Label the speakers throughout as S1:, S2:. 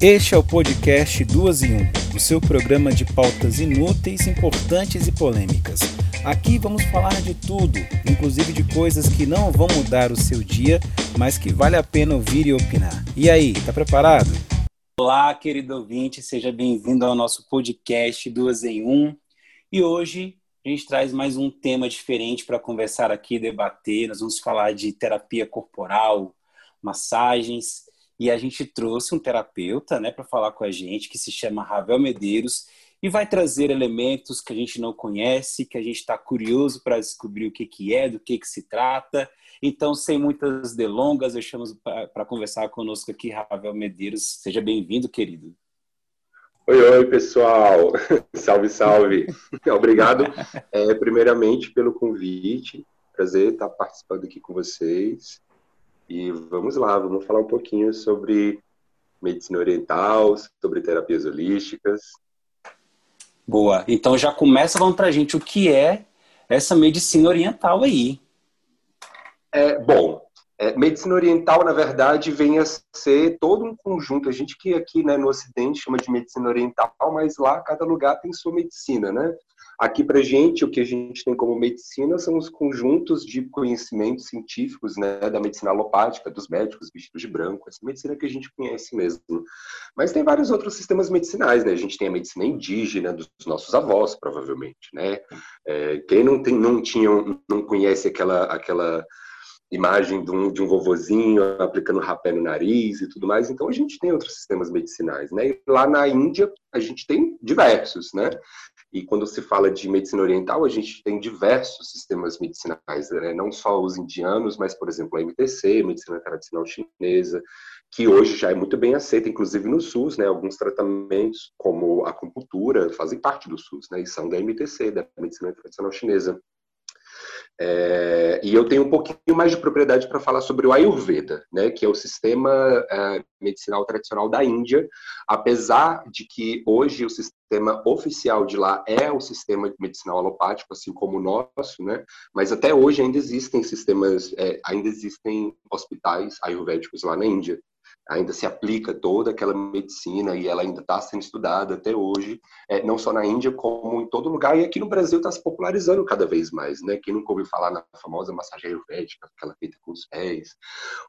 S1: Este é o podcast Duas em Um, o seu programa de pautas inúteis, importantes e polêmicas. Aqui vamos falar de tudo, inclusive de coisas que não vão mudar o seu dia, mas que vale a pena ouvir e opinar. E aí, tá preparado?
S2: Olá, querido ouvinte, seja bem-vindo ao nosso podcast Duas em Um. E hoje a gente traz mais um tema diferente para conversar aqui, debater. Nós vamos falar de terapia corporal, massagens, e a gente trouxe um terapeuta, né, para falar com a gente, que se chama Ravel Medeiros e vai trazer elementos que a gente não conhece, que a gente está curioso para descobrir o que, que é, do que, que se trata. Então, sem muitas delongas, eu chamo para conversar conosco aqui Ravel Medeiros. Seja bem-vindo, querido.
S3: Oi, oi, pessoal. salve, salve. Obrigado, é, primeiramente, pelo convite. Prazer estar participando aqui com vocês. E vamos lá, vamos falar um pouquinho sobre medicina oriental, sobre terapias holísticas.
S2: Boa. Então já começa falando pra gente o que é essa medicina oriental aí.
S3: É, bom, é, medicina oriental, na verdade, vem a ser todo um conjunto. A gente que aqui né, no Ocidente chama de medicina oriental, mas lá cada lugar tem sua medicina, né? Aqui para gente, o que a gente tem como medicina são os conjuntos de conhecimentos científicos, né, da medicina alopática, dos médicos vestidos de branco, essa medicina que a gente conhece mesmo. Mas tem vários outros sistemas medicinais, né? A gente tem a medicina indígena dos nossos avós, provavelmente, né? É, quem não tem, não tinha, não conhece aquela, aquela imagem de um, de um vovozinho aplicando rapé no nariz e tudo mais. Então, a gente tem outros sistemas medicinais, né? E lá na Índia, a gente tem diversos, né? E quando se fala de medicina oriental, a gente tem diversos sistemas medicinais, né? não só os indianos, mas, por exemplo, a MTC, medicina tradicional chinesa, que hoje já é muito bem aceita, inclusive no SUS, né? Alguns tratamentos, como a acupuntura, fazem parte do SUS, né? E são da MTC, da medicina tradicional chinesa. É, e eu tenho um pouquinho mais de propriedade para falar sobre o Ayurveda, né, que é o sistema é, medicinal tradicional da Índia, apesar de que hoje o sistema oficial de lá é o sistema medicinal alopático, assim como o nosso, né, mas até hoje ainda existem sistemas, é, ainda existem hospitais ayurvédicos lá na Índia ainda se aplica toda aquela medicina e ela ainda está sendo estudada até hoje, é, não só na Índia, como em todo lugar. E aqui no Brasil está se popularizando cada vez mais, né? Quem nunca ouviu falar na famosa massagem ayurvédica, aquela feita com os pés,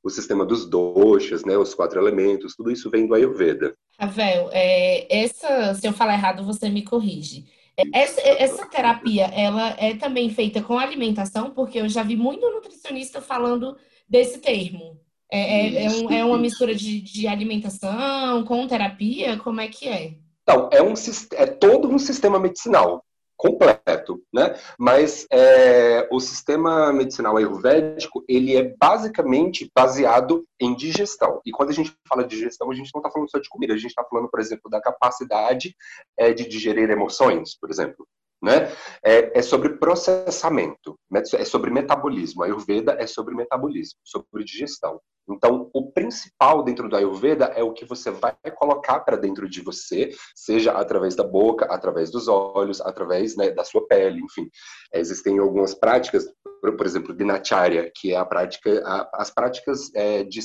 S3: o sistema dos doshas, né? Os quatro elementos, tudo isso vem do Ayurveda.
S4: Ravel, é, essa, se eu falar errado, você me corrige. É, essa, essa, terapia, ela é também feita com alimentação, porque eu já vi muito nutricionista falando desse termo. É, é, é, um, é uma mistura de, de, alimentação com terapia? Como é que é?
S3: Então, é, um, é todo um sistema medicinal completo, né? Mas é, o sistema medicinal ayurvédico, ele é basicamente baseado em digestão. E quando a gente fala de digestão, a gente não está falando só de comida, a gente está falando, por exemplo, da capacidade é, de digerir emoções, por exemplo. Né? É, é, sobre processamento, é sobre metabolismo. A Ayurveda é sobre metabolismo, sobre digestão. Então, o principal dentro do Ayurveda é o que você vai colocar para dentro de você, seja através da boca, através dos olhos, através né, da sua pele, enfim. Existem algumas práticas, por exemplo, Dinacharya, que é a prática, a, as práticas é, de,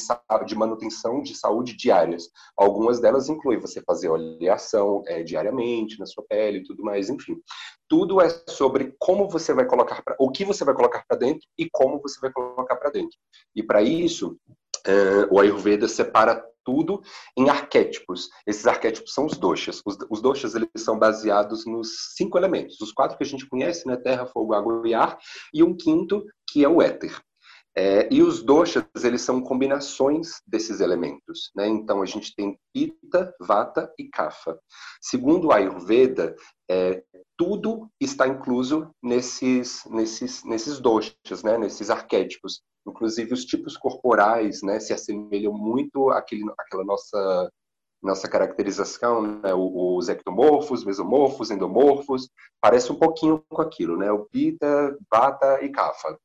S3: de, manutenção de saúde diárias. Algumas delas incluem você fazer oleação é, diariamente na sua pele e tudo mais, enfim. Tudo é sobre como você vai colocar, pra, o que você vai colocar para dentro e como você vai colocar para dentro. E para isso, Uh, o Ayurveda separa tudo em arquétipos. Esses arquétipos são os doshas. Os, os doshas eles são baseados nos cinco elementos, os quatro que a gente conhece, né? Terra, fogo, água e ar, e um quinto que é o éter. É, e os doshas, eles são combinações desses elementos. Né? Então, a gente tem Pitta, Vata e Kapha. Segundo o Ayurveda, é, tudo está incluso nesses, nesses, nesses doshas, né? nesses arquétipos. Inclusive, os tipos corporais né, se assemelham muito àquele, àquela nossa, nossa caracterização, né, os ectomorfos, mesomorfos, endomorfos, parece um pouquinho com aquilo, né, o Pita, Vata e Kapha.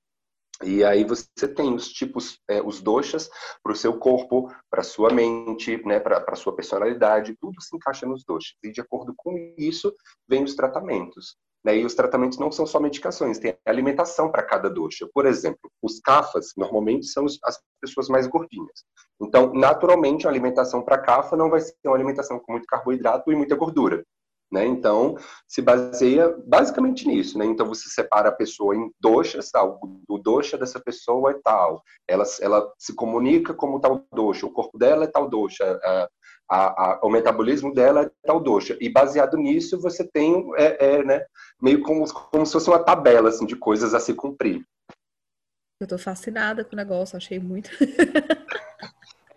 S3: E aí você tem os tipos, é, os doshas para o seu corpo, para sua mente, né, para a sua personalidade, tudo se encaixa nos doshas. E de acordo com isso, vem os tratamentos. Né? E os tratamentos não são só medicações, tem alimentação para cada dosha. Por exemplo, os CAFAs normalmente são as pessoas mais gordinhas. Então, naturalmente, a alimentação para CAFA não vai ser uma alimentação com muito carboidrato e muita gordura. Né? Então, se baseia basicamente nisso. Né? Então, você separa a pessoa em doshas, tal. o dosha dessa pessoa é tal, ela, ela se comunica como tal dosha, o corpo dela é tal dosha, a, a, a, o metabolismo dela é tal dosha. E baseado nisso, você tem é, é, né, meio como, como se fosse uma tabela assim, de coisas a se cumprir.
S5: Eu tô fascinada com o negócio, achei muito.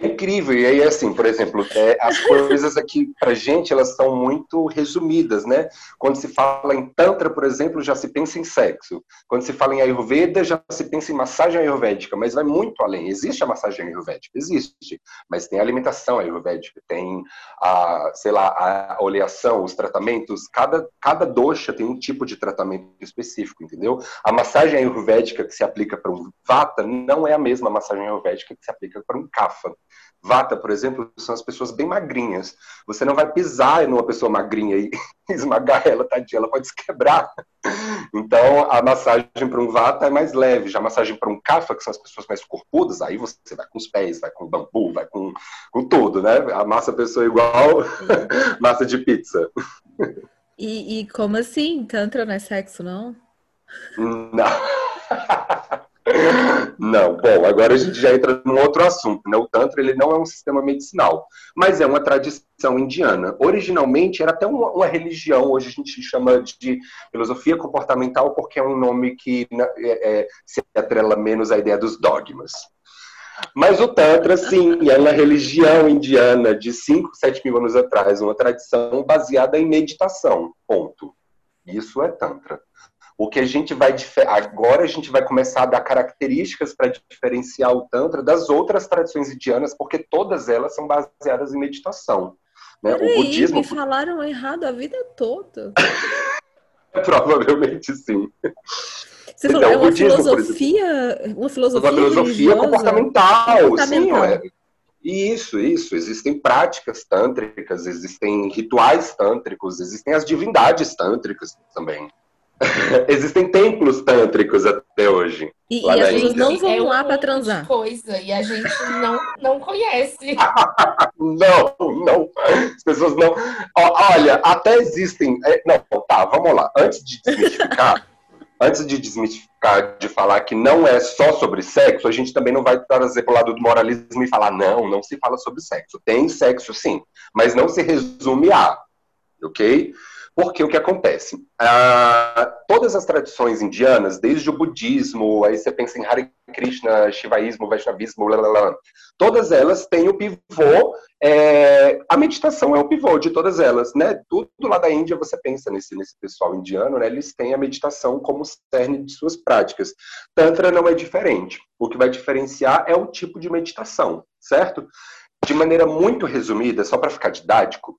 S3: incrível. E aí, assim, por exemplo, é, as coisas aqui pra gente, elas são muito resumidas, né? Quando se fala em Tantra, por exemplo, já se pensa em sexo. Quando se fala em Ayurveda, já se pensa em massagem ayurvédica, mas vai muito além. Existe a massagem ayurvédica? Existe. Mas tem a alimentação ayurvédica, tem a, sei lá, a oleação, os tratamentos. Cada, cada dosha tem um tipo de tratamento específico, entendeu? A massagem ayurvédica que se aplica para um vata não é a mesma massagem ayurvédica que se aplica para um kapha. Vata, por exemplo, são as pessoas bem magrinhas. Você não vai pisar numa pessoa magrinha e esmagar ela, tadinha, ela pode se quebrar. Então, a massagem para um Vata é mais leve. Já a massagem para um Kapha, que são as pessoas mais corpudas, aí você vai com os pés, vai com bambu, vai com, com tudo, né? Amassa a pessoa igual massa de pizza.
S5: E, e como assim? Tantra não é sexo, não?
S3: Não. Não, bom, agora a gente já entra num outro assunto, né? O Tantra ele não é um sistema medicinal, mas é uma tradição indiana. Originalmente era até uma, uma religião, hoje a gente chama de filosofia comportamental porque é um nome que né, é, é, se atrela menos à ideia dos dogmas. Mas o Tantra, sim, é uma religião indiana de 5, 7 mil anos atrás, uma tradição baseada em meditação, ponto. Isso é Tantra. O que a gente vai agora a gente vai começar a dar características para diferenciar o tantra das outras tradições indianas, porque todas elas são baseadas em meditação. Né?
S5: Peraí, o budismo me falaram errado a vida toda.
S3: Provavelmente sim.
S5: Você então, falou, é uma budismo, filosofia, uma filosofia,
S3: uma filosofia comportamental, comportamental. Sim, é. Isso, isso. Existem práticas tântricas, existem rituais tântricos, existem as divindades tântricas também. Existem templos tântricos até hoje.
S5: E, e as pessoas não vão é lá para transar.
S4: coisa e a gente não, não conhece.
S3: não, não. As pessoas não. Olha, até existem. É, não, tá, vamos lá. Antes de desmistificar, antes de desmistificar, de falar que não é só sobre sexo, a gente também não vai trazer para o lado do moralismo e falar, não, não se fala sobre sexo. Tem sexo sim, mas não se resume a. Ok? Porque o que acontece? Ah, todas as tradições indianas, desde o budismo, aí você pensa em Hare Krishna, Shivaísmo, Vaishnavismo, blá, blá, blá, todas elas têm o pivô, é, a meditação é o pivô de todas elas, né? Tudo lá da Índia você pensa nesse, nesse pessoal indiano, né? Eles têm a meditação como cerne de suas práticas. Tantra não é diferente. O que vai diferenciar é o tipo de meditação, certo? De maneira muito resumida, só para ficar didático,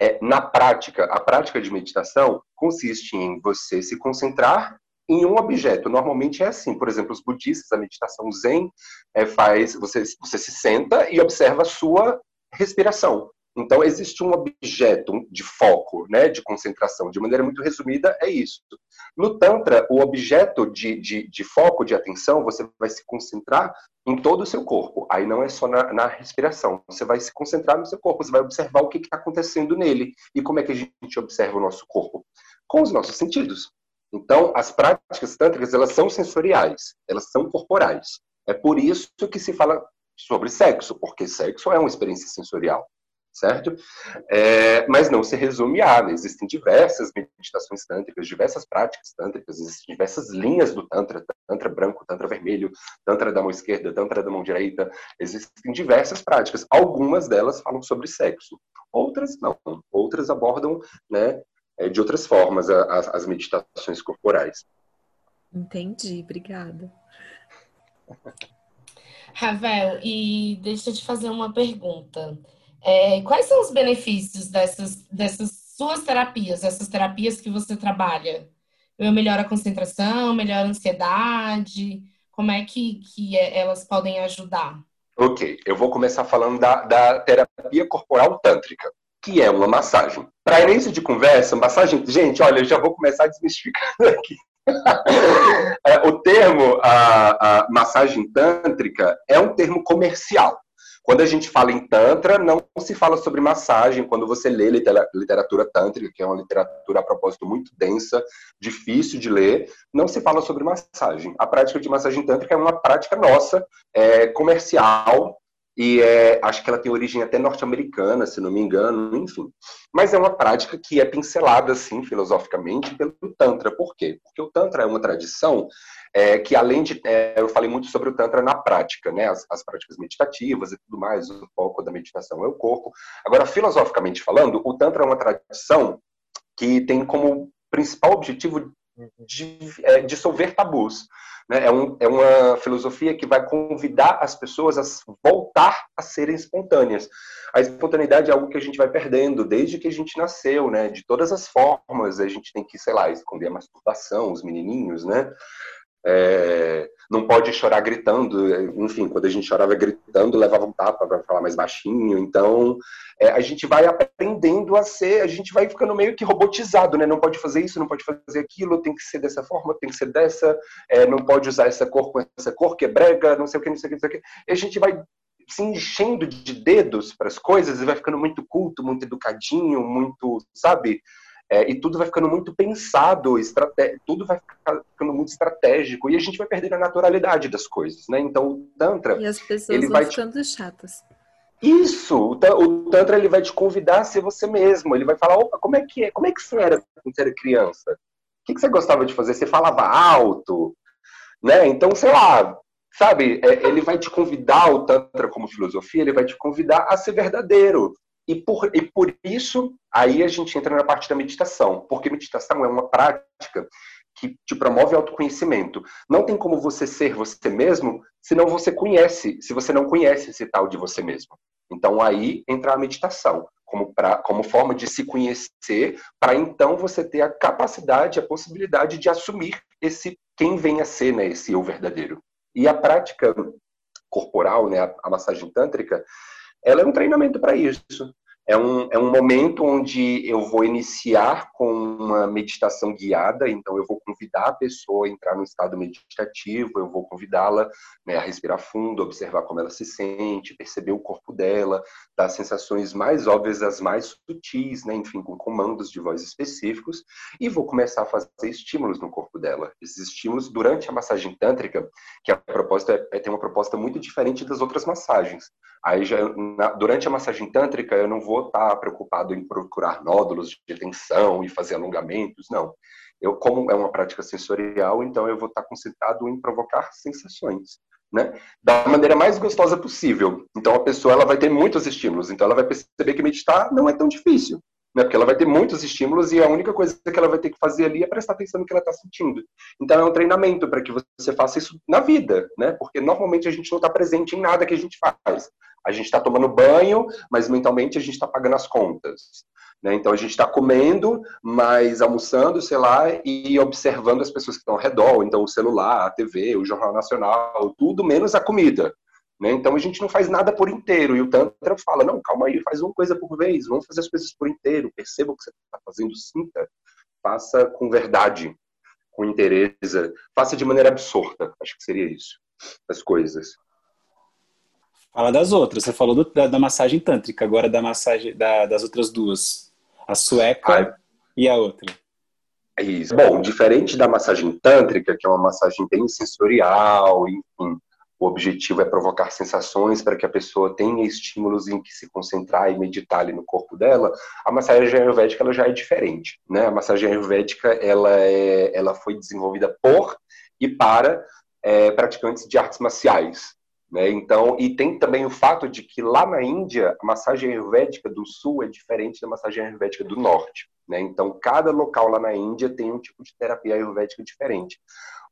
S3: é, na prática, a prática de meditação consiste em você se concentrar em um objeto. Normalmente é assim, por exemplo, os budistas, a meditação zen é, faz você, você se senta e observa a sua respiração. Então, existe um objeto de foco, né, de concentração. De maneira muito resumida, é isso. No Tantra, o objeto de, de, de foco, de atenção, você vai se concentrar em todo o seu corpo. Aí não é só na, na respiração. Você vai se concentrar no seu corpo, você vai observar o que está acontecendo nele. E como é que a gente observa o nosso corpo? Com os nossos sentidos. Então, as práticas tântricas, elas são sensoriais, elas são corporais. É por isso que se fala sobre sexo, porque sexo é uma experiência sensorial certo? É, mas não se resume a, né? existem diversas meditações tântricas, diversas práticas tântricas, existem diversas linhas do tantra, tantra branco, tantra vermelho, tantra da mão esquerda, tantra da mão direita, existem diversas práticas, algumas delas falam sobre sexo, outras não, outras abordam, né, é, de outras formas as, as meditações corporais.
S5: Entendi, obrigada.
S4: Ravel, e deixa eu te fazer uma pergunta. É, quais são os benefícios dessas, dessas suas terapias, essas terapias que você trabalha? Melhora a concentração, melhora a ansiedade? Como é que, que é, elas podem ajudar?
S3: Ok, eu vou começar falando da, da terapia corporal tântrica, que é uma massagem? Para início de conversa, massagem. Gente, olha, eu já vou começar desmistificando aqui. É, o termo a, a massagem tântrica é um termo comercial. Quando a gente fala em Tantra, não se fala sobre massagem. Quando você lê literatura tântrica, que é uma literatura a propósito muito densa, difícil de ler, não se fala sobre massagem. A prática de massagem tântrica é uma prática nossa, é, comercial, e é, acho que ela tem origem até norte-americana, se não me engano, enfim. Mas é uma prática que é pincelada, assim, filosoficamente, pelo Tantra. Por quê? Porque o Tantra é uma tradição é, que, além de. É, eu falei muito sobre o Tantra na prática, né? As, as, práticas meditativas e tudo mais, o foco da meditação é o corpo. Agora, filosoficamente falando, o Tantra é uma tradição que tem como principal objetivo de, é, dissolver tabus. Né? É, um, é uma filosofia que vai convidar as pessoas a voltar a serem espontâneas. A espontaneidade é algo que a gente vai perdendo desde que a gente nasceu, né? De todas as formas, a gente tem que, sei lá, esconder a masturbação, os menininhos, né? É, não pode chorar gritando, enfim, quando a gente chorava gritando, levava um tapa para falar mais baixinho. Então, é, a gente vai aprendendo a ser, a gente vai ficando meio que robotizado, né? Não pode fazer isso, não pode fazer aquilo, tem que ser dessa forma, tem que ser dessa, é, não pode usar essa cor com essa cor que é brega, não sei o que, não sei o que, não sei o que. E a gente vai se enchendo de dedos para as coisas e vai ficando muito culto, muito educadinho, muito, sabe? É, e tudo vai ficando muito pensado, tudo vai ficando muito estratégico e a gente vai perdendo a naturalidade das coisas, né? Então o tantra
S5: e as pessoas
S3: ele
S5: vão
S3: vai
S5: ficando te... chatas.
S3: Isso, o tantra ele vai te convidar a ser você mesmo. Ele vai falar, opa, como é que é? Como é que você era quando você era criança? O que, que você gostava de fazer? Você falava alto, né? Então, sei lá, sabe? É, ele vai te convidar o tantra como filosofia, ele vai te convidar a ser verdadeiro. E por, e por isso, aí a gente entra na parte da meditação, porque meditação é uma prática que te promove autoconhecimento. Não tem como você ser você mesmo se não você conhece, se você não conhece esse tal de você mesmo. Então aí entra a meditação, como, pra, como forma de se conhecer, para então você ter a capacidade, a possibilidade de assumir esse quem vem a ser, né, esse eu verdadeiro. E a prática corporal, né, a, a massagem tântrica, ela é um treinamento para isso. É um, é um momento onde eu vou iniciar com uma meditação guiada, então eu vou convidar a pessoa a entrar no estado meditativo, eu vou convidá-la né, a respirar fundo, observar como ela se sente, perceber o corpo dela, dar sensações mais óbvias, as mais sutis, né, enfim, com comandos de voz específicos, e vou começar a fazer estímulos no corpo dela. Esses estímulos durante a massagem tântrica, que a proposta é, é ter uma proposta muito diferente das outras massagens. Aí já na, durante a massagem tântrica eu não vou estar preocupado em procurar nódulos de tensão e fazer alongamentos, não. Eu, como é uma prática sensorial, então eu vou estar concentrado em provocar sensações, né? Da maneira mais gostosa possível. Então a pessoa ela vai ter muitos estímulos, então ela vai perceber que meditar não é tão difícil, né? Porque ela vai ter muitos estímulos e a única coisa que ela vai ter que fazer ali é prestar atenção no que ela está sentindo. Então é um treinamento para que você faça isso na vida, né? Porque normalmente a gente não está presente em nada que a gente faz. A gente está tomando banho, mas mentalmente a gente está pagando as contas. Né? Então a gente está comendo, mas almoçando, sei lá, e observando as pessoas que estão ao redor. Então o celular, a TV, o Jornal Nacional, tudo menos a comida. Né? Então a gente não faz nada por inteiro. E o Tantra fala: não, calma aí, faz uma coisa por vez, vamos fazer as coisas por inteiro. Perceba o que você está fazendo, sinta, faça com verdade, com interesse, faça de maneira absorta. Acho que seria isso, as coisas.
S2: Fala das outras. Você falou do, da, da, massagem tântrica, agora da massagem da, das outras duas. A sueca e a outra.
S3: É isso. Bom, diferente da massagem tântrica, que é uma massagem bem sensorial, enfim, o objetivo é provocar sensações para que a pessoa tenha estímulos em que se concentrar e meditar ali no corpo dela. A massagem ayurvédica ela já é diferente, né? A massagem ayurvédica ela é, ela foi desenvolvida por e para é, praticantes de artes marciais, né? Então, e tem também o fato de que lá na Índia, a massagem ayurvédica do sul é diferente da massagem ayurvédica do norte. Né? Então, cada local lá na Índia tem um tipo de terapia ayurvédica diferente.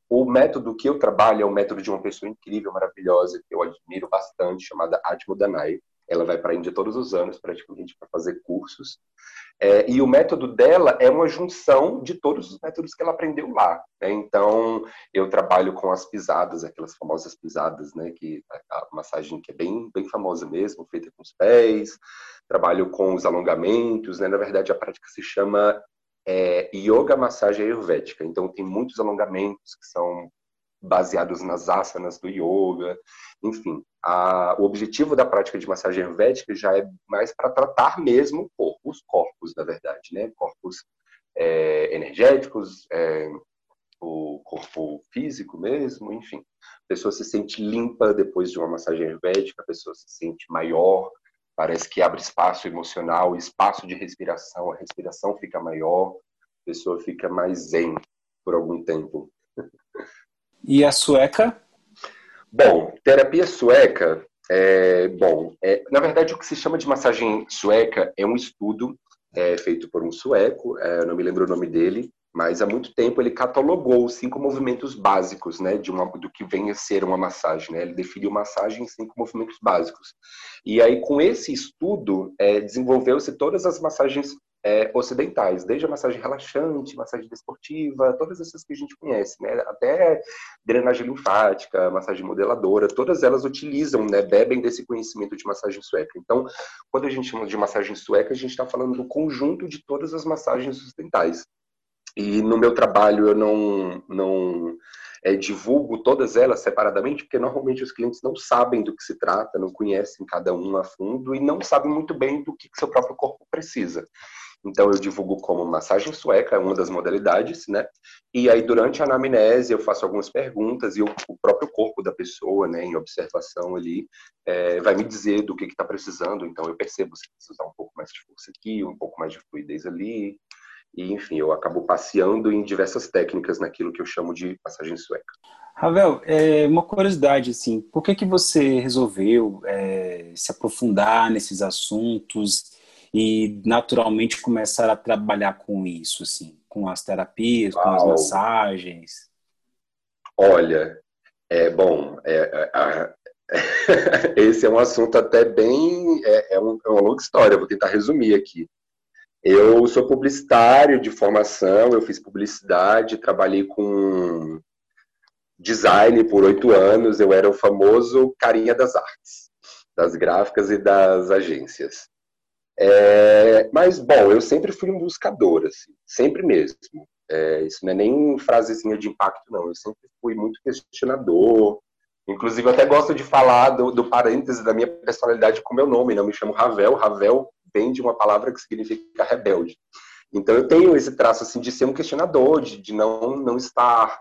S3: O método que eu trabalho é um método de uma pessoa incrível, maravilhosa, que eu admiro bastante, chamada Atmo Danai. Ela vai para a Índia todos os anos, praticamente, para fazer cursos. É, e o método dela é uma junção de todos os métodos que ela aprendeu lá. Né? Então, eu trabalho com as pisadas, aquelas famosas pisadas, né? Que a, a massagem que é bem, bem famosa mesmo, feita com os pés. trabalho com os alongamentos, né? Na verdade, a prática se chama é, Yoga Massagem Ayurvédica. Então, tem muitos alongamentos que são baseados nas asanas do yoga, enfim. A, o objetivo da prática de massagem ayurvédica já é mais para tratar mesmo o corpo, os corpos, na verdade, né? Corpos é, energéticos, é, o corpo físico mesmo, enfim. A pessoa se sente limpa depois de uma massagem ayurvédica, a pessoa se sente maior, parece que abre espaço emocional, espaço de respiração, a respiração fica maior, a pessoa fica mais zen por algum tempo.
S2: E a sueca?
S3: Bom, terapia sueca, é, bom, é, na verdade o que se chama de massagem sueca é um estudo é, feito por um sueco, é, não me lembro o nome dele, mas há muito tempo ele catalogou cinco movimentos básicos, né, de uma, do que vem a ser uma massagem, né? Ele definiu massagem em cinco movimentos básicos. E aí com esse estudo é, desenvolveu-se todas as massagens é, ocidentais, desde a massagem relaxante, massagem desportiva, todas essas que a gente conhece, né? Até drenagem linfática, massagem modeladora, todas elas utilizam, né? Bebem desse conhecimento de massagem sueca. Então, quando a gente chama de massagem sueca, a gente está falando do conjunto de todas as massagens ocidentais. E no meu trabalho eu não, não é, divulgo todas elas separadamente, porque normalmente os clientes não sabem do que se trata, não conhecem cada um a fundo e não sabem muito bem do que, que seu próprio corpo precisa. Então eu divulgo como massagem sueca, é uma das modalidades, né? E aí durante a anamnese eu faço algumas perguntas e o, o próprio corpo da pessoa, né, em observação ali, é, vai me dizer do que está precisando. Então eu percebo se precisa um pouco mais de força aqui, um pouco mais de fluidez ali, e, enfim, eu acabo passeando em diversas técnicas naquilo que eu chamo de passagem sueca.
S2: Ravel, é uma curiosidade, assim, por que, que você resolveu é, se aprofundar nesses assuntos e naturalmente começar a trabalhar com isso, assim, com as terapias, Uau. com as massagens?
S3: Olha, é bom, é, é, esse é um assunto até bem, é, é, um, é uma longa história, vou tentar resumir aqui. Eu sou publicitário de formação, eu fiz publicidade, trabalhei com design por oito anos, eu era o famoso carinha das artes, das gráficas e das agências. É, mas, bom, eu sempre fui um buscador, assim, sempre mesmo. É, isso não é nem frasezinha de impacto, não. Eu sempre fui muito questionador. Inclusive, eu até gosto de falar do, do parêntese da minha personalidade com meu nome. Não né? me chamo Ravel. Ravel vem de uma palavra que significa rebelde. Então eu tenho esse traço assim de ser um questionador, de, de não não estar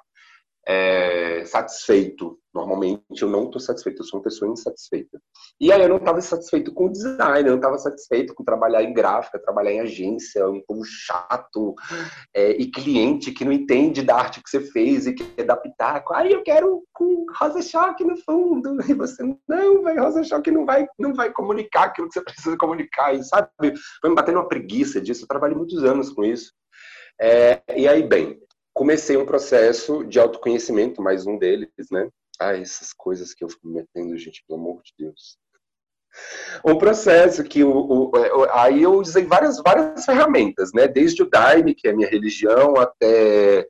S3: é, satisfeito. Normalmente eu não estou satisfeito, eu sou uma pessoa insatisfeita. E aí eu não estava satisfeito com o design, eu não estava satisfeito com trabalhar em gráfica, trabalhar em agência, um povo chato é, e cliente que não entende da arte que você fez e quer pitaco. Aí eu quero com rosa choque no fundo. E você, não, vai rosa choque não vai, não vai comunicar aquilo que você precisa comunicar. E sabe, foi me batendo uma preguiça disso. Eu trabalhei muitos anos com isso. É, e aí, bem, comecei um processo de autoconhecimento, mais um deles, né? Ah, essas coisas que eu fico me metendo, gente, pelo amor de Deus. Um processo que o, o, aí eu usei várias, várias ferramentas, né? Desde o Daime, que é minha religião, até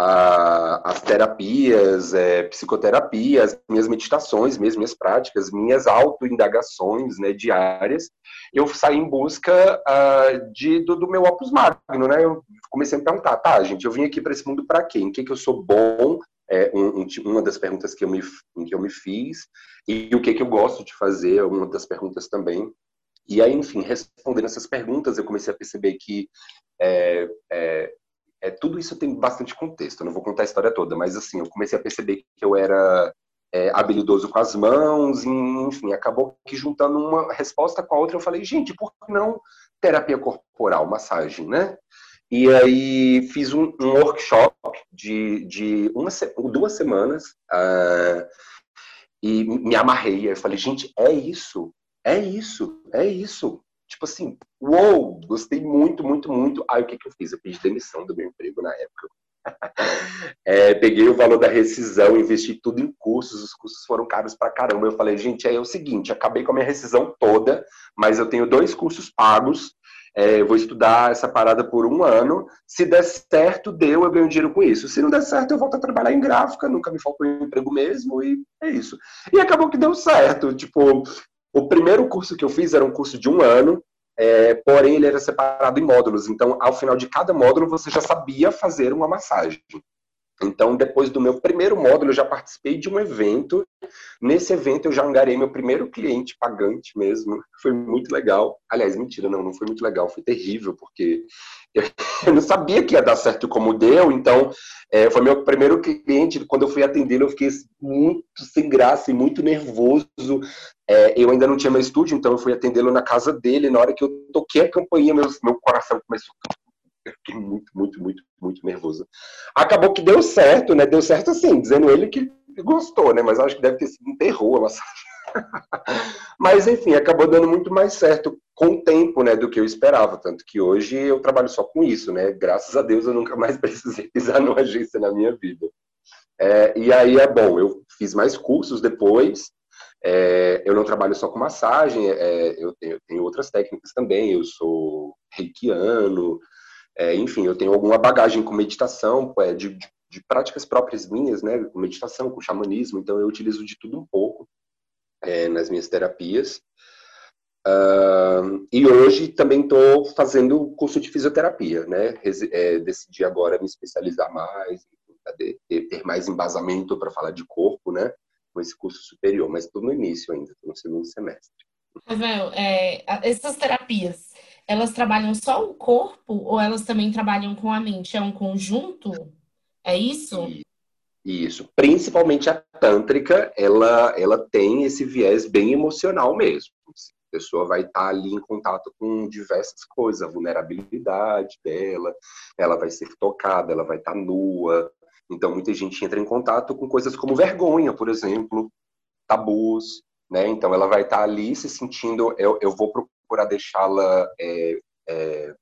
S3: a, as terapias, é, psicoterapia, as minhas meditações, mesmo minhas práticas, minhas autoindagações né, diárias, eu saí em busca uh, de, do, do, meu opus magno, né? Eu comecei a me perguntar, tá, gente, eu vim aqui para esse mundo para quê? Em que, que eu sou bom? É, um, um, uma das perguntas que eu, me, que eu me fiz, e o que, que eu gosto de fazer, uma das perguntas também. E aí, enfim, respondendo essas perguntas, eu comecei a perceber que é, é, é, tudo isso tem bastante contexto. Eu não vou contar a história toda, mas assim, eu comecei a perceber que eu era é, habilidoso com as mãos, enfim, acabou que juntando uma resposta com a outra, eu falei, gente, por que não terapia corporal, massagem, né? E aí fiz um, um workshop de, de uma, duas semanas uh, e me amarrei. Eu falei, gente, é isso, é isso, é isso. Tipo assim, uou, gostei muito, muito, muito. Aí o que, que eu fiz? Eu pedi demissão do meu emprego na época. É, peguei o valor da rescisão, investi tudo em cursos, os cursos foram caros pra caramba. Eu falei, gente, é o seguinte, acabei com a minha rescisão toda, mas eu tenho dois cursos pagos, é, vou estudar essa parada por um ano. Se der certo, deu, eu ganho dinheiro com isso. Se não der certo, eu volto a trabalhar em gráfica, nunca me faltou emprego mesmo, e é isso. E acabou que deu certo. Tipo, O primeiro curso que eu fiz era um curso de um ano, é, porém ele era separado em módulos. Então, ao final de cada módulo, você já sabia fazer uma massagem. Então, depois do meu primeiro módulo, eu já participei de um evento. Nesse evento, eu já angarei meu primeiro cliente pagante mesmo. Foi muito legal. Aliás, mentira, não, não foi muito legal, foi terrível, porque eu não sabia que ia dar certo como deu. Então, é, foi meu primeiro cliente. Quando eu fui atendê-lo, eu fiquei muito sem graça e muito nervoso. É, eu ainda não tinha meu estúdio, então eu fui atendê-lo na casa dele. Na hora que eu toquei a campainha, meu, meu coração começou eu fiquei muito, muito, muito, muito nervoso. Acabou que deu certo, né? Deu certo assim, dizendo ele que gostou, né? Mas acho que deve ter sido um terror. Mas enfim, acabou dando muito mais certo com o tempo, né, do que eu esperava, tanto que hoje eu trabalho só com isso, né? Graças a Deus eu nunca mais precisei pisar numa agência na minha vida. É, e aí é bom, eu fiz mais cursos depois. É, eu não trabalho só com massagem, é, eu, tenho, eu, tenho, outras técnicas também. Eu sou reikiano, é, enfim, eu tenho alguma bagagem com meditação, é, de, de, de, práticas próprias minhas, né, com meditação, com xamanismo, então eu utilizo de tudo um pouco é, nas minhas terapias. Uh, e hoje também estou fazendo curso de fisioterapia, né? É, decidi agora me especializar mais, ter mais embasamento para falar de corpo, né? Com esse curso superior, mas estou no início ainda, estou no segundo semestre.
S4: Ravel, é, essas terapias, elas trabalham só o corpo ou elas também trabalham com a mente? É um conjunto? É isso?
S3: Isso. Principalmente a tântrica, ela, ela tem esse viés bem emocional mesmo. A pessoa vai estar ali em contato com diversas coisas, a vulnerabilidade dela, ela vai ser tocada, ela vai estar nua. Então, muita gente entra em contato com coisas como vergonha, por exemplo, tabus, né? Então, ela vai estar ali se sentindo. Eu, eu vou procurar deixá-la é, é,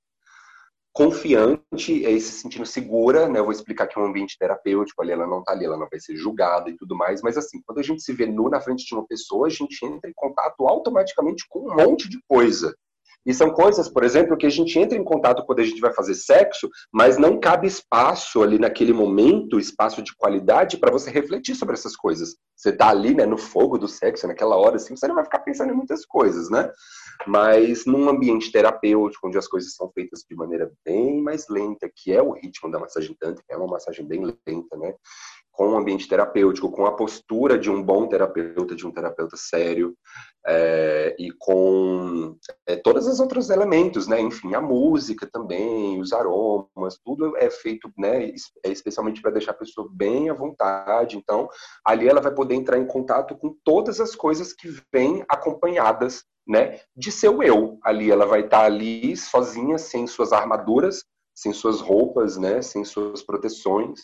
S3: confiante e se sentindo segura, né? Eu vou explicar que é um ambiente terapêutico, ali ela não tá ali, ela não vai ser julgada e tudo mais, mas assim, quando a gente se vê nu na frente de uma pessoa, a gente entra em contato automaticamente com um monte de coisa. E são coisas, por exemplo, que a gente entra em contato quando a gente vai fazer sexo, mas não cabe espaço ali naquele momento, espaço de qualidade, para você refletir sobre essas coisas. Você tá ali, né, no fogo do sexo, naquela hora, assim, você não vai ficar pensando em muitas coisas, né? Mas num ambiente terapêutico, onde as coisas são feitas de maneira bem mais lenta, que é o ritmo da massagem tântrica, é uma massagem bem lenta, né? Com o ambiente terapêutico, com a postura de um bom terapeuta, de um terapeuta sério, é, e com é, todos os outros elementos, né? Enfim, a música também, os aromas, tudo é feito, né? É especialmente para deixar a pessoa bem à vontade. Então, ali ela vai poder entrar em contato com todas as coisas que vêm acompanhadas, né? De seu eu. Ali ela vai estar tá ali sozinha, sem suas armaduras, sem suas roupas, né? Sem suas proteções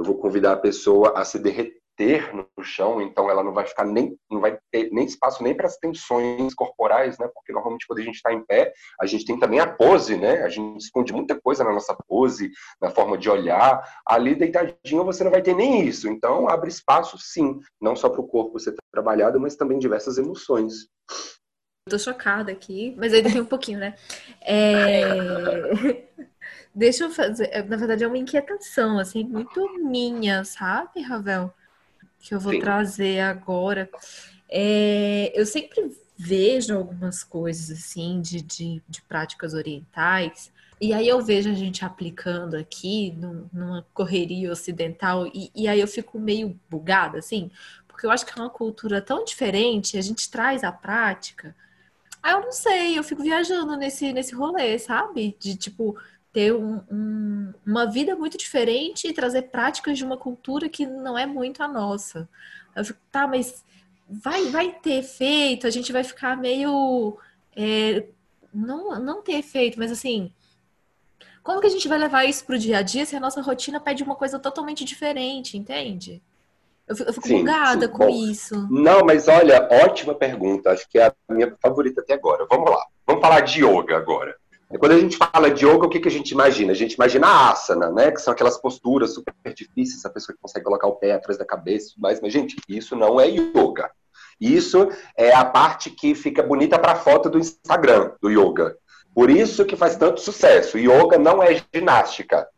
S3: eu vou convidar a pessoa a se derreter no chão, então ela não vai ficar nem não vai ter nem espaço nem para as tensões corporais, né? Porque normalmente quando a gente está em pé, a gente tem também a pose, né? A gente esconde muita coisa na nossa pose, na forma de olhar. Ali deitadinho você não vai ter nem isso. Então abre espaço, sim, não só para o corpo ser trabalhado, mas também diversas emoções.
S5: Tô chocada aqui, mas ainda tem um pouquinho, né? É... Deixa eu fazer. É, na verdade, é uma inquietação, assim, muito minha, sabe, Ravel? Que eu vou Sim. trazer agora. É, eu sempre vejo algumas coisas, assim, de, de, de, práticas orientais. E aí eu vejo a gente aplicando aqui numa correria ocidental, e, e aí eu fico meio bugada, assim, porque eu acho que é uma cultura tão diferente, a gente traz a prática. Aí eu não sei, eu fico viajando nesse, nesse rolê, sabe? De tipo, ter um, um, uma vida muito diferente e trazer práticas de uma cultura que não é muito a nossa. Eu fico, tá, mas vai, vai ter efeito, a gente vai ficar meio. É, não, não ter efeito, mas assim. Como que a gente vai levar isso para o dia a dia se a nossa rotina pede uma coisa totalmente diferente, entende? Eu fico, eu fico sim, bugada sim. com Bom, isso.
S3: Não, mas olha, ótima pergunta. Acho que é a minha favorita até agora. Vamos lá. Vamos falar de yoga agora. Quando a gente fala de yoga, o que, que a gente imagina? A gente imagina a asana, né? Que são aquelas posturas super difíceis, a pessoa que consegue colocar o pé atrás da cabeça mas, mas gente, isso não é yoga. Isso é a parte que fica bonita para foto do Instagram do yoga. Por isso que faz tanto sucesso. Yoga não é ginástica.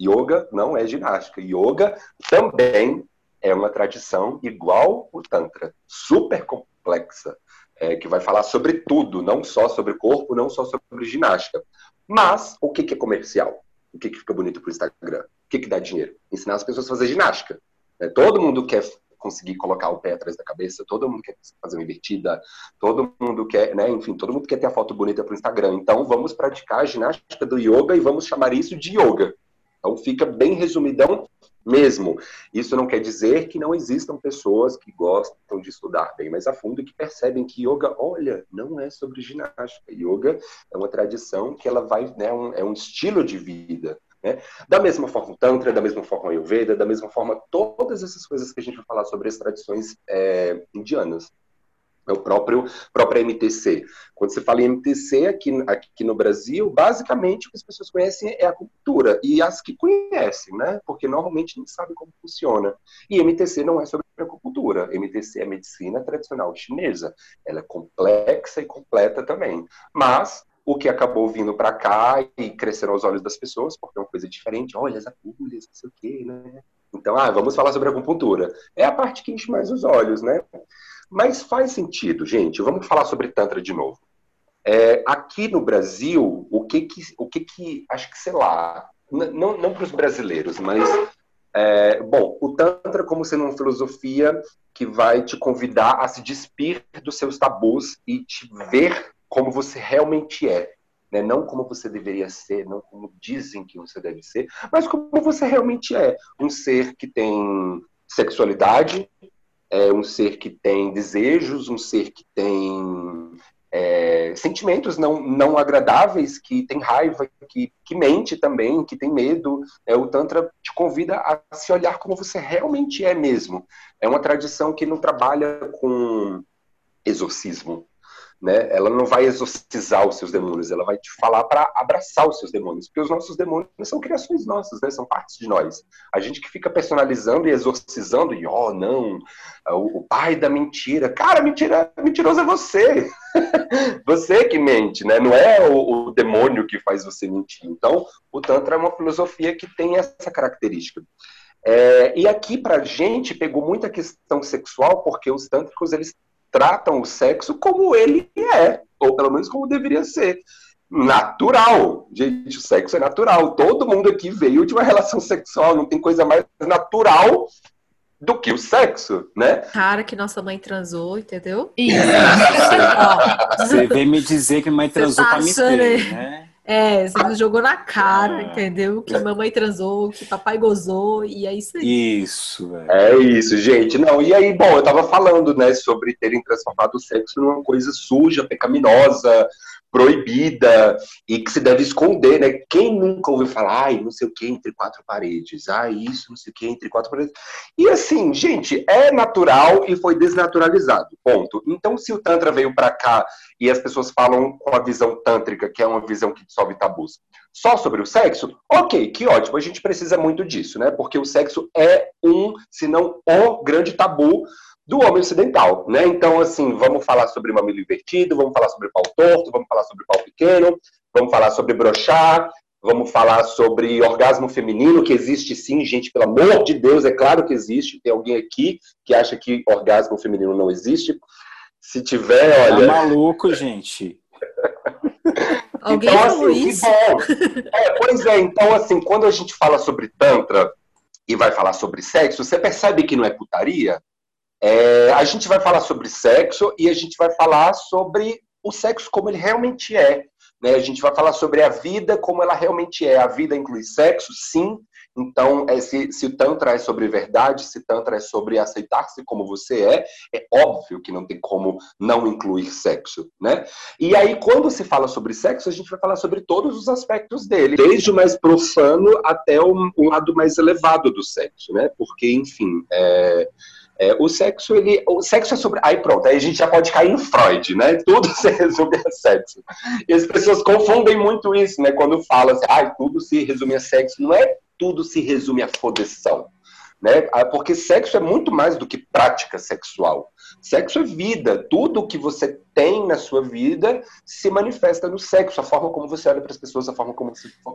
S3: Yoga não é ginástica. Yoga também é uma tradição igual o Tantra, super complexa é, que vai falar sobre tudo, não só sobre corpo, não só sobre ginástica. Mas o que, que é comercial? O que, que fica bonito para o Instagram? O que, que dá dinheiro? Ensinar as pessoas a fazer ginástica. Né? Todo mundo quer conseguir colocar o pé atrás da cabeça, todo mundo quer fazer uma invertida, todo mundo quer, né, enfim, todo mundo quer ter a foto bonita para o Instagram. Então vamos praticar a ginástica do yoga e vamos chamar isso de yoga. Então fica bem resumidão mesmo. Isso não quer dizer que não existam pessoas que gostam de estudar bem mais a fundo e que percebem que yoga, olha, não é sobre ginástica. Yoga é uma tradição que ela vai, né, um, é um estilo de vida. Né? Da mesma forma o Tantra, da mesma forma o Ayurveda, da mesma forma todas essas coisas que a gente vai falar sobre as tradições é, indianas. É o próprio próprio MTC. Quando você fala em MTC aqui, aqui no Brasil, basicamente o que as pessoas conhecem é a cultura e as que conhecem, né? Porque normalmente não sabem como funciona. E MTC não é sobre acupuntura. MTC é medicina tradicional chinesa. Ela é complexa e completa também. Mas o que acabou vindo para cá e crescendo aos olhos das pessoas, porque é uma coisa diferente. Olha, as agulhas, não sei o quê, né? Então, ah, vamos falar sobre acupuntura. É a parte que enche mais os olhos, né? Mas faz sentido, gente. Vamos falar sobre Tantra de novo. É, aqui no Brasil, o que que, o que que, acho que, sei lá, não, não para os brasileiros, mas, é, bom, o Tantra como sendo uma filosofia que vai te convidar a se despir dos seus tabus e te ver como você realmente é. Né? Não como você deveria ser, não como dizem que você deve ser, mas como você realmente é. Um ser que tem sexualidade, é um ser que tem desejos, um ser que tem é, sentimentos não, não agradáveis, que tem raiva, que, que mente também, que tem medo. É, o Tantra te convida a se olhar como você realmente é mesmo. É uma tradição que não trabalha com exorcismo né? Ela não vai exorcizar os seus demônios, ela vai te falar para abraçar os seus demônios, porque os nossos demônios são criações nossas, né? São partes de nós. A gente que fica personalizando e exorcizando e oh, não, o, o pai da mentira. Cara, mentira, mentiroso é você. você que mente, né? Não é o, o demônio que faz você mentir. Então, o tantra é uma filosofia que tem essa característica. É, e aqui pra gente pegou muita questão sexual, porque os tântricos eles tratam o sexo como ele é, ou pelo menos como deveria ser. Natural. Gente, o sexo é natural. Todo mundo aqui veio de uma relação sexual. Não tem coisa mais natural do que o sexo, né?
S5: Cara, que nossa mãe transou, entendeu?
S2: Isso. Você veio me dizer que mãe transou tá pra me ter, né?
S5: É, você jogou na cara, ah. entendeu? Que mamãe transou, que papai gozou, e é isso
S2: aí. Isso,
S3: velho. É isso, gente. Não, e aí, bom, eu tava falando, né, sobre terem transformado o sexo numa coisa suja, pecaminosa, proibida e que se deve esconder, né? Quem nunca ouviu falar, ai, não sei o que entre quatro paredes, ai, isso, não sei o que entre quatro paredes. E assim, gente, é natural e foi desnaturalizado, ponto. Então, se o Tantra veio para cá e as pessoas falam com a visão tântrica, que é uma visão que dissolve tabus, só sobre o sexo, ok, que ótimo, a gente precisa muito disso, né? Porque o sexo é um, se não o grande tabu do homem ocidental, né? Então, assim, vamos falar sobre mamilo invertido, vamos falar sobre pau torto, vamos falar sobre pau pequeno, vamos falar sobre brochar, vamos falar sobre orgasmo feminino, que existe sim, gente, pelo amor de Deus, é claro que existe. Tem alguém aqui que acha que orgasmo feminino não existe? Se tiver, tá olha.
S2: Tá maluco, gente.
S5: Alguém então, assim,
S3: isso? É, pois é, então, assim, quando a gente fala sobre Tantra e vai falar sobre sexo, você percebe que não é putaria? É, a gente vai falar sobre sexo e a gente vai falar sobre o sexo como ele realmente é. Né? A gente vai falar sobre a vida como ela realmente é. A vida inclui sexo, sim. Então, é, se, se Tantra é sobre verdade, se Tantra é sobre aceitar-se como você é, é óbvio que não tem como não incluir sexo, né? E aí, quando se fala sobre sexo, a gente vai falar sobre todos os aspectos dele, desde o mais profano até o, o lado mais elevado do sexo, né? Porque, enfim, é é, o sexo, ele. O sexo é sobre. Aí pronto, aí a gente já pode cair em Freud, né? Tudo se resume a sexo. E as pessoas confundem muito isso, né? Quando falam assim, ah, tudo se resume a sexo. Não é tudo se resume a fodeção. Né? Ah, porque sexo é muito mais do que prática sexual. Sexo é vida. Tudo que você tem na sua vida se manifesta no sexo. A forma como você olha para as pessoas, a forma como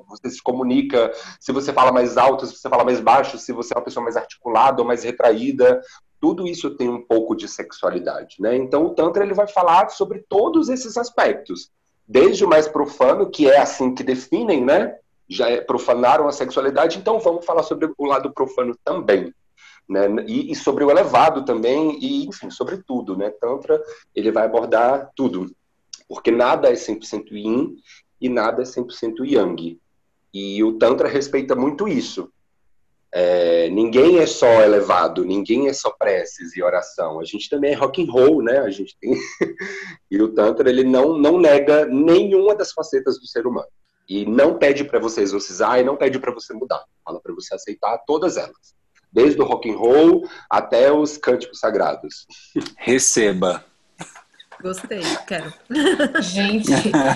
S3: você se comunica, se você fala mais alto, se você fala mais baixo, se você é uma pessoa mais articulada ou mais retraída tudo isso tem um pouco de sexualidade, né? Então o Tantra ele vai falar sobre todos esses aspectos, desde o mais profano, que é assim que definem, né? Já é, profanaram a sexualidade, então vamos falar sobre o lado profano também. Né? E, e, sobre o elevado também, e enfim, sobre tudo, né? Tantra, ele vai abordar tudo, porque nada é 100% yin e nada é 100% yang. E o Tantra respeita muito isso. É, ninguém é só elevado, ninguém é só preces e oração. A gente também é rock and roll, né? A gente tem e o tantra ele não não nega nenhuma das facetas do ser humano e não pede para você exorcizar e não pede para você mudar. Fala para você aceitar todas elas, desde o rock and roll até os cânticos sagrados.
S2: Receba.
S5: Gostei, quero.
S4: Gente,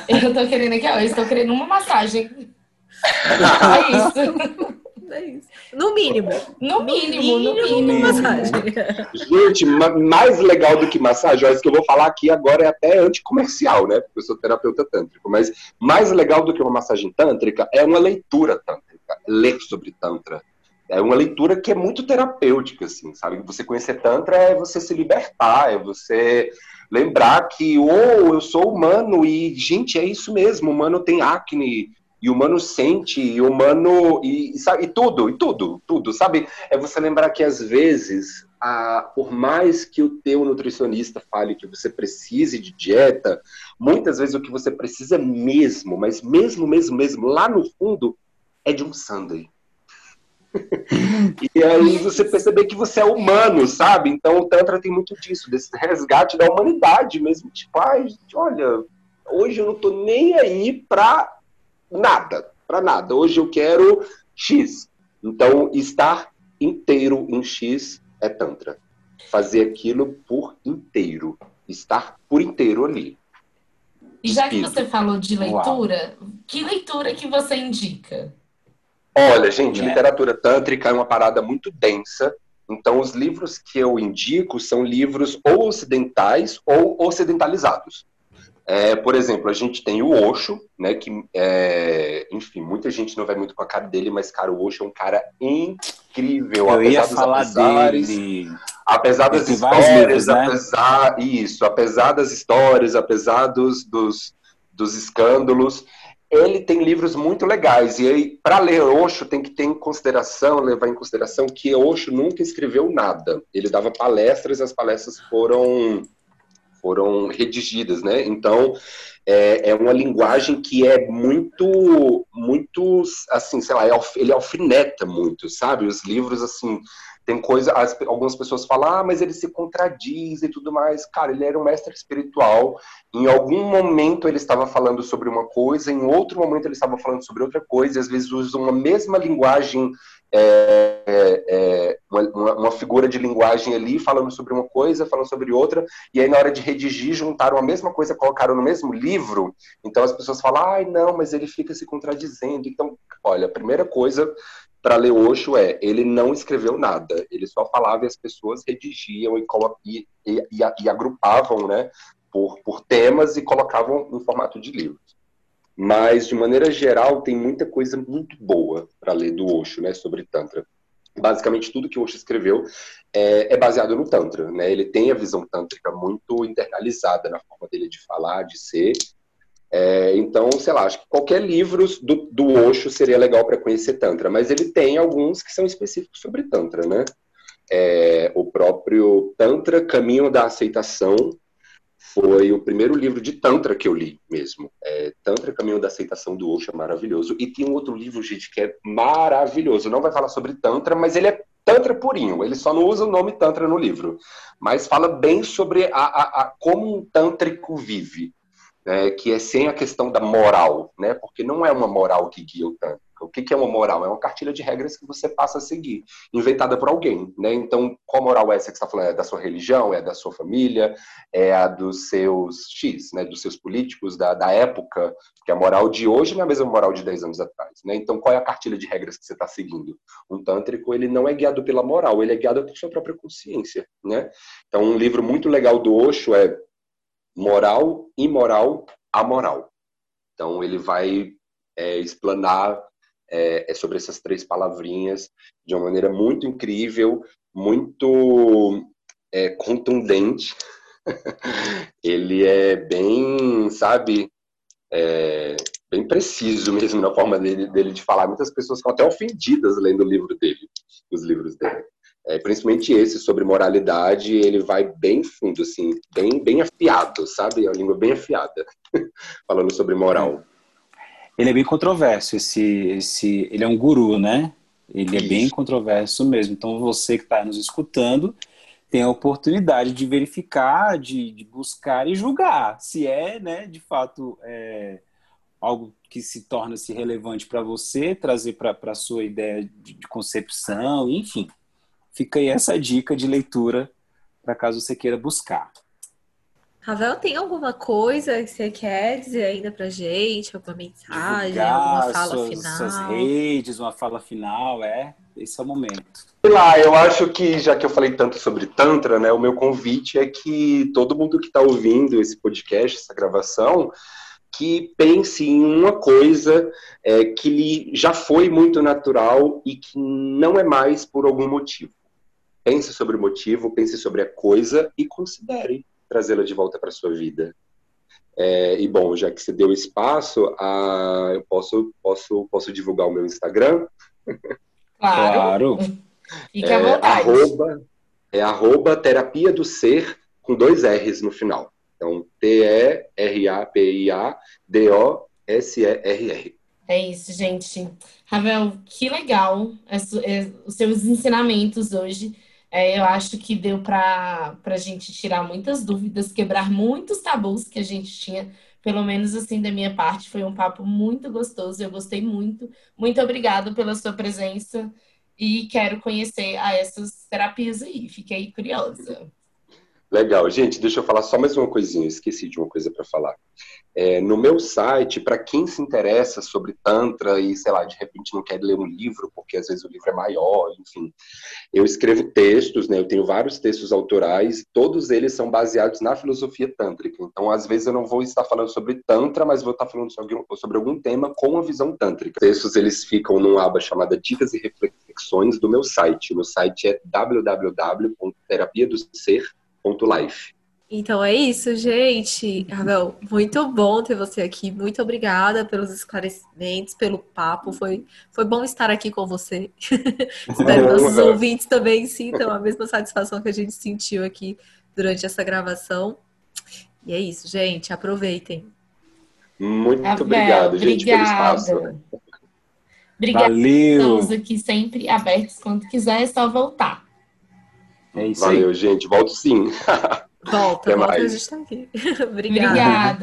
S4: eu tô querendo aqui, ó, eu estou querendo uma massagem. É isso.
S5: É isso. No mínimo.
S4: No mínimo, no mínimo. mínimo. Massagem.
S3: Gente, mais legal do que massagem, isso que eu vou falar aqui agora é até anticomercial, né? Porque eu sou terapeuta tântrico. Mas mais legal do que uma massagem tântrica é uma leitura tântrica. Ler sobre Tantra. É uma leitura que é muito terapêutica, assim, sabe? Você conhecer Tantra é você se libertar, é você lembrar que, oh, eu sou humano e, gente, é isso mesmo, humano tem acne, e o humano sente, e o humano. E, sabe, e tudo, e tudo, tudo, sabe? É você lembrar que às vezes, a, por mais que o teu nutricionista fale que você precise de dieta, muitas vezes o que você precisa mesmo, mas mesmo, mesmo, mesmo, lá no fundo, é de um sundae. e aí você perceber que você é humano, sabe? Então o Tantra tem muito disso, desse resgate da humanidade mesmo. Tipo, ai, olha, hoje eu não tô nem aí pra nada, para nada. Hoje eu quero X. Então, estar inteiro em X é Tantra. Fazer aquilo por inteiro. Estar por inteiro ali.
S4: E já que você falou de leitura, Uau. que leitura que você indica?
S3: Olha, gente, é. literatura tântrica é uma parada muito densa. Então, os livros que eu indico são livros ou ocidentais ou ocidentalizados. É, por exemplo, a gente tem o Osho, né, que, é, enfim, muita gente não vai muito com a cara dele, mas, cara, o Osho é um cara incrível.
S2: Eu ia falar apesares, dele.
S3: Apesar das histórias, livros, né? apesar, isso, apesar das histórias, apesar dos, dos, dos escândalos, ele tem livros muito legais. E aí, para ler Osho, tem que ter em consideração, levar em consideração que Osho nunca escreveu nada. Ele dava palestras e as palestras foram foram redigidas, né? Então é, é, uma linguagem que é muito, muito, assim, sei lá, ele alfineta muito, sabe? Os livros assim tem coisa, as, algumas pessoas falam, ah, mas ele se contradiz e tudo mais. Cara, ele era um mestre espiritual. Em algum momento ele estava falando sobre uma coisa, em outro momento ele estava falando sobre outra coisa. E às vezes usam a mesma linguagem é, é, é uma, uma, figura de linguagem ali falando sobre uma coisa, falando sobre outra, e aí na hora de redigir juntaram a mesma coisa, colocaram no mesmo livro, então as pessoas falam, ai não, mas ele fica se contradizendo. Então, olha, a primeira coisa para ler é, ele não escreveu nada, ele só falava e as pessoas redigiam e, e, e, e agrupavam, né, por, por temas e colocavam em formato de livros. Mas, de maneira geral, tem muita coisa muito boa para ler do Osho, né, sobre Tantra. Basicamente, tudo que Osho escreveu é, é, baseado no Tantra, né? Ele tem a visão tântrica muito internalizada na forma dele de falar, de ser. É, então, sei lá, acho que qualquer livro do, do Osho seria legal para conhecer Tantra, mas ele tem alguns que são específicos sobre Tantra, né? É, o próprio Tantra, Caminho da Aceitação, foi o primeiro livro de Tantra que eu li mesmo. É, Tantra, Caminho da Aceitação do Osho, é maravilhoso. E tem um outro livro, gente, que é maravilhoso. Não vai falar sobre Tantra, mas ele é Tantra purinho. Ele só não usa o nome Tantra no livro. Mas fala bem sobre a, a, a como um tântrico vive. Né, que é sem a questão da moral, né? Porque não é uma moral que guia o Tantra. O que, é uma moral? É uma cartilha de regras que você passa a seguir, inventada por alguém, né? Então, qual moral é essa que você está falando? É da sua religião? É da sua família? É a dos seus X, né? Dos seus políticos da, da época? Porque a moral de hoje não é a mesma moral de 10 anos atrás, né? Então, qual é a cartilha de regras que você está seguindo? Um tântrico, ele não é guiado pela moral, ele é guiado por sua própria consciência, né? Então, um livro muito legal do Osho é Moral, Imoral, Amoral. Então, ele vai é, explanar é, é sobre essas três palavrinhas de uma maneira muito incrível, muito é contundente, ele é bem, sabe, é, bem preciso mesmo na forma dele, dele de falar. Muitas pessoas ficam até ofendidas lendo o livro dele, os livros dele. É, principalmente esse sobre moralidade, ele vai bem fundo, assim, bem, bem afiado, sabe? É uma língua bem afiada, falando sobre moral.
S2: Ele é bem controverso, esse, esse, ele é um guru, né? Ele é bem controverso mesmo. Então você que está nos escutando tem a oportunidade de verificar, de, de, buscar e julgar se é, né, de fato, é, algo que se torna-se relevante para você, trazer para a sua ideia de, de, concepção, enfim. Fica aí essa dica de leitura para caso você queira buscar.
S5: Ravel, tem alguma coisa que você quer dizer ainda pra gente? Alguma mensagem, Divulgar alguma fala
S2: suas,
S5: final?
S2: Suas redes, uma fala final, é? Esse é o momento.
S3: Sei lá, eu acho que, já que eu falei tanto sobre Tantra, né, o meu convite é que todo mundo que está ouvindo esse podcast, essa gravação, que pense em uma coisa é, que lhe já foi muito natural e que não é mais por algum motivo. Pense sobre o motivo, pense sobre a coisa e considere trazê-la de volta para sua vida. É, e bom, já que você deu espaço, a, eu posso, posso, posso divulgar o meu Instagram.
S4: Claro. Fique é, à vontade.
S3: Arroba, é arroba terapia do ser com dois R's no final. Então, T-E-R-A-P-I-A-D-O-S-E-R-R.
S4: É isso, gente. Ravel, que legal os seus ensinamentos hoje. É, eu acho que deu para a gente tirar muitas dúvidas, quebrar muitos tabus que a gente tinha. Pelo menos assim, da minha parte, foi um papo muito gostoso. Eu gostei muito. Muito obrigada pela sua presença e quero conhecer a essas terapias aí. Fiquei curiosa.
S3: Legal, gente, deixa eu falar só mais uma coisinha, esqueci de uma coisa para falar. É, no meu site, para quem se interessa sobre Tantra e, sei lá, de repente não quer ler um livro, porque às vezes o livro é maior, enfim, eu escrevo textos, né? Eu tenho vários textos autorais, todos eles são baseados na filosofia tântrica. Então, às vezes eu não vou estar falando sobre Tantra, mas vou estar falando sobre, sobre algum tema com a visão tântrica. Os textos, eles ficam numa aba chamada Dicas e Reflexões do meu site. O meu site é www.terapiadoser.com Life.
S5: Então é isso, gente. Ravel, muito bom ter você aqui. Muito obrigada pelos esclarecimentos, pelo papo. Foi, foi bom estar aqui com você. Espero que nossos ouvintes também sintam a mesma satisfação que a gente sentiu aqui durante essa gravação. E é isso, gente. Aproveitem.
S3: Muito Ravel, obrigado, gente, obrigada. pelo espaço.
S4: Obrigada. Valeu. Estamos aqui sempre abertos. Quando quiser, é só voltar.
S3: É isso Valeu, aí. gente. Volto sim.
S5: Volta, Até volta, mais. a gente tá aqui.
S4: Obrigada.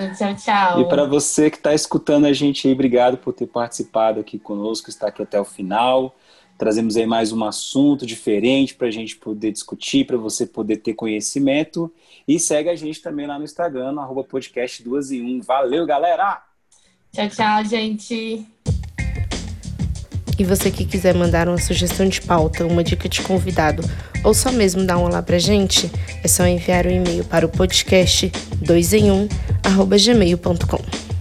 S4: Obrigada. Tchau, tchau.
S2: E para você que está escutando a gente aí, obrigado por ter participado aqui conosco, estar aqui até o final. Trazemos aí mais um assunto diferente para a gente poder discutir, para você poder ter conhecimento. E segue a gente também lá no Instagram, no arroba podcast 2 em 1. Valeu, galera!
S4: Tchau, tchau, gente.
S6: E você que quiser mandar uma sugestão de pauta, uma dica de convidado ou só mesmo dar um olá pra gente, é só enviar um e-mail para o podcast 2 em 1 gmail.com.